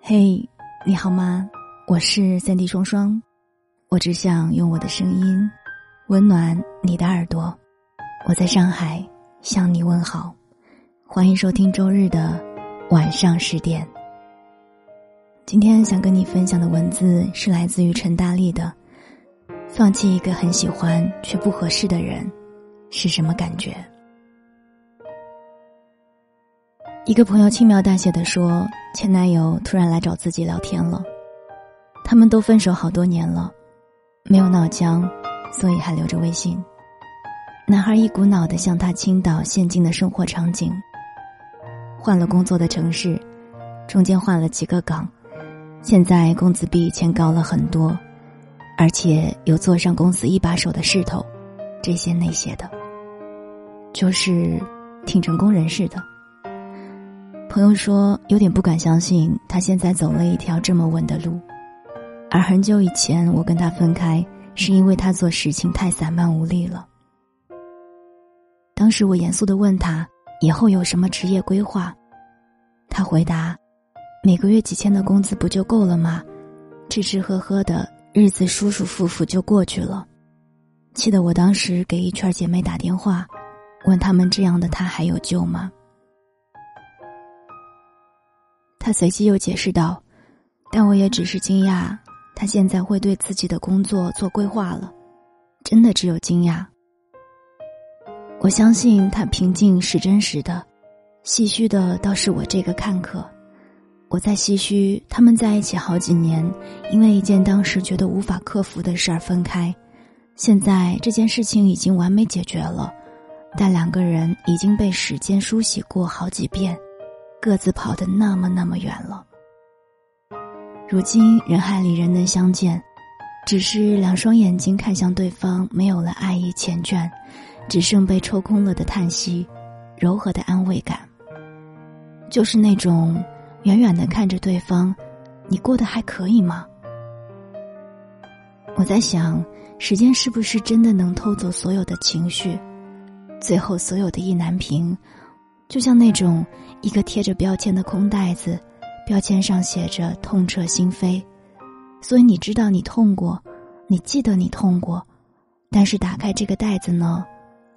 嘿，你好吗？我是三 D 双双，我只想用我的声音温暖你的耳朵。我在上海向你问好，欢迎收听周日的晚上十点。今天想跟你分享的文字是来自于陈大力的：“放弃一个很喜欢却不合适的人，是什么感觉？”一个朋友轻描淡写的说，前男友突然来找自己聊天了。他们都分手好多年了，没有闹僵，所以还留着微信。男孩一股脑的向他倾倒现今的生活场景。换了工作的城市，中间换了几个岗，现在工资比以前高了很多，而且有坐上公司一把手的势头，这些那些的，就是挺成功人士的。朋友说，有点不敢相信他现在走了一条这么稳的路，而很久以前我跟他分开，是因为他做事情太散漫无力了。当时我严肃的问他以后有什么职业规划，他回答：每个月几千的工资不就够了吗？吃吃喝喝的日子舒舒服服就过去了。气得我当时给一圈姐妹打电话，问他们这样的他还有救吗？他随即又解释道：“但我也只是惊讶，他现在会对自己的工作做规划了，真的只有惊讶。我相信他平静是真实的，唏嘘的倒是我这个看客。我在唏嘘他们在一起好几年，因为一件当时觉得无法克服的事儿分开，现在这件事情已经完美解决了，但两个人已经被时间梳洗过好几遍。”各自跑得那么那么远了。如今人海里人能相见，只是两双眼睛看向对方，没有了爱意缱绻，只剩被抽空了的叹息，柔和的安慰感。就是那种远远的看着对方，你过得还可以吗？我在想，时间是不是真的能偷走所有的情绪，最后所有的意难平。就像那种一个贴着标签的空袋子，标签上写着“痛彻心扉”，所以你知道你痛过，你记得你痛过，但是打开这个袋子呢，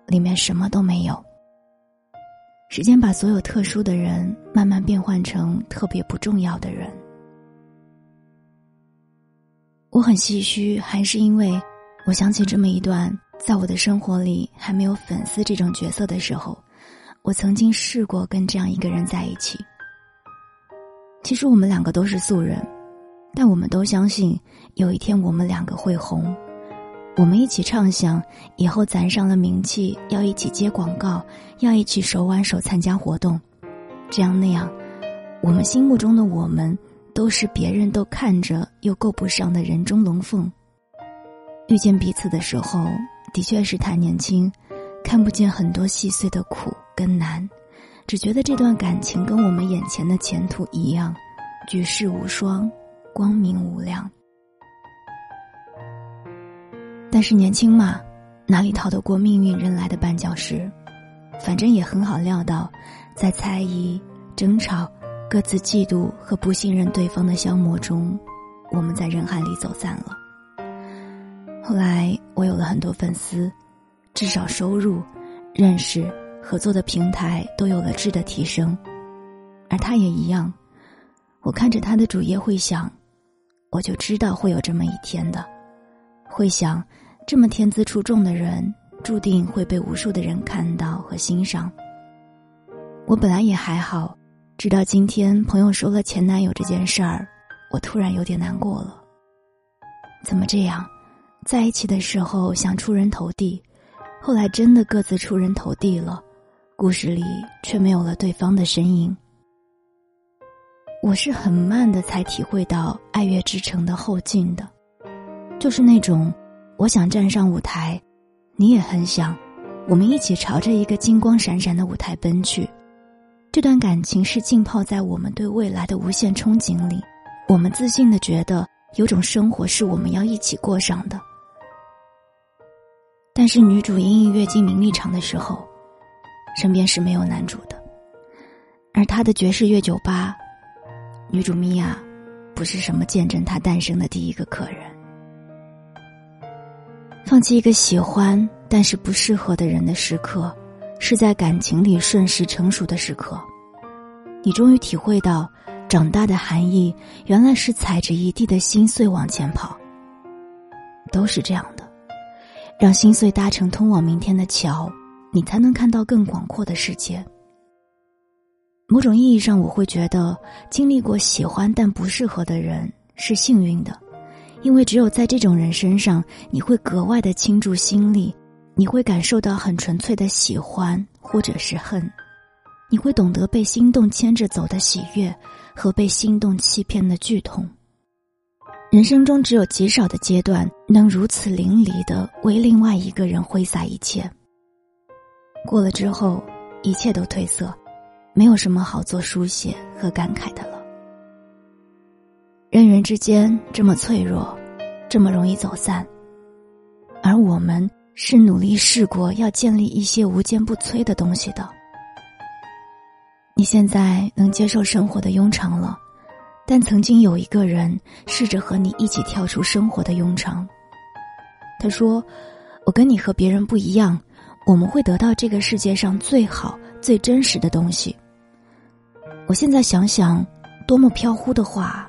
里面什么都没有。时间把所有特殊的人慢慢变换成特别不重要的人。我很唏嘘，还是因为我想起这么一段，在我的生活里还没有粉丝这种角色的时候。我曾经试过跟这样一个人在一起。其实我们两个都是素人，但我们都相信有一天我们两个会红。我们一起畅想以后攒上了名气，要一起接广告，要一起手挽手参加活动，这样那样，我们心目中的我们都是别人都看着又够不上的人中龙凤。遇见彼此的时候，的确是太年轻。看不见很多细碎的苦跟难，只觉得这段感情跟我们眼前的前途一样，举世无双，光明无量。但是年轻嘛，哪里逃得过命运扔来的绊脚石？反正也很好料到，在猜疑、争吵、各自嫉妒和不信任对方的消磨中，我们在人海里走散了。后来我有了很多粉丝。至少收入、认识、合作的平台都有了质的提升，而他也一样。我看着他的主页会想，我就知道会有这么一天的。会想，这么天资出众的人，注定会被无数的人看到和欣赏。我本来也还好，直到今天朋友说了前男友这件事儿，我突然有点难过了。怎么这样？在一起的时候想出人头地。后来真的各自出人头地了，故事里却没有了对方的身影。我是很慢的才体会到爱乐之城的后劲的，就是那种我想站上舞台，你也很想，我们一起朝着一个金光闪闪的舞台奔去。这段感情是浸泡在我们对未来的无限憧憬里，我们自信的觉得有种生活是我们要一起过上的。但是女主隐隐跃进名利场的时候，身边是没有男主的。而他的爵士乐酒吧，女主米娅不是什么见证他诞生的第一个客人。放弃一个喜欢但是不适合的人的时刻，是在感情里顺势成熟的时刻。你终于体会到，长大的含义原来是踩着一地的心碎往前跑。都是这样的，让心碎搭成通往明天的桥，你才能看到更广阔的世界。某种意义上，我会觉得经历过喜欢但不适合的人是幸运的，因为只有在这种人身上，你会格外的倾注心力，你会感受到很纯粹的喜欢或者是恨，你会懂得被心动牵着走的喜悦和被心动欺骗的剧痛。人生中只有极少的阶段能如此淋漓的为另外一个人挥洒一切。过了之后，一切都褪色，没有什么好做书写和感慨的了。人与人之间这么脆弱，这么容易走散，而我们是努力试过要建立一些无坚不摧的东西的。你现在能接受生活的庸常了。但曾经有一个人试着和你一起跳出生活的庸常。他说：“我跟你和别人不一样，我们会得到这个世界上最好、最真实的东西。”我现在想想，多么飘忽的话！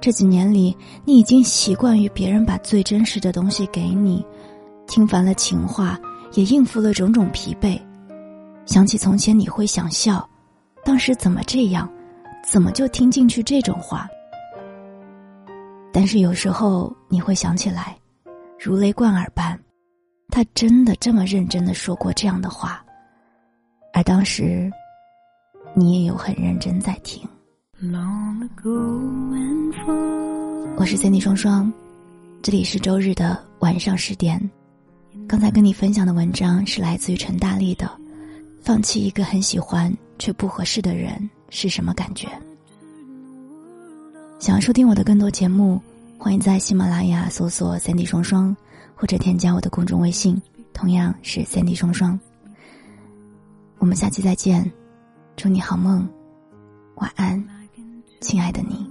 这几年里，你已经习惯于别人把最真实的东西给你，听烦了情话，也应付了种种疲惫。想起从前，你会想笑，当时怎么这样？怎么就听进去这种话？但是有时候你会想起来，如雷贯耳般，他真的这么认真的说过这样的话，而当时，你也有很认真在听。我是 Cindy 双双，这里是周日的晚上十点。刚才跟你分享的文章是来自于陈大力的，《放弃一个很喜欢却不合适的人》。是什么感觉？想要收听我的更多节目，欢迎在喜马拉雅搜索“三 D 双双”，或者添加我的公众微信，同样是“三 D 双双”。我们下期再见，祝你好梦，晚安，亲爱的你。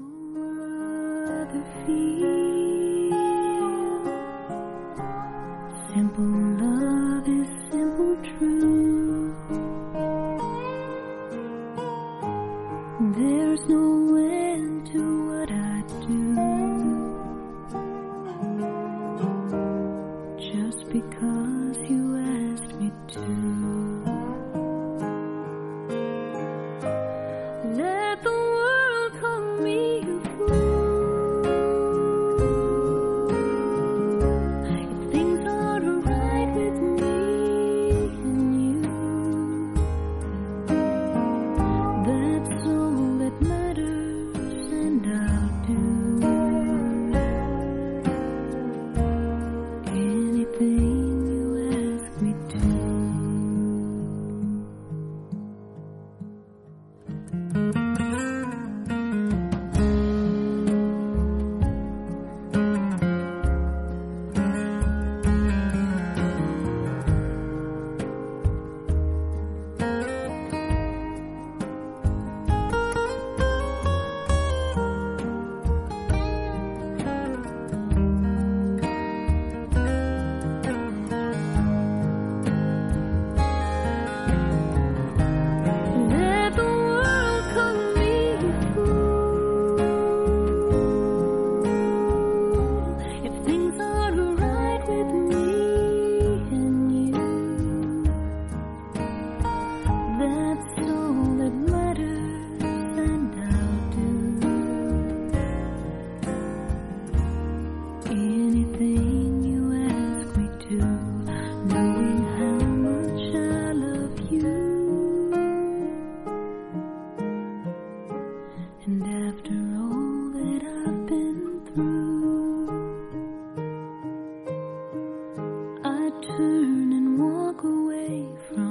turn and walk away from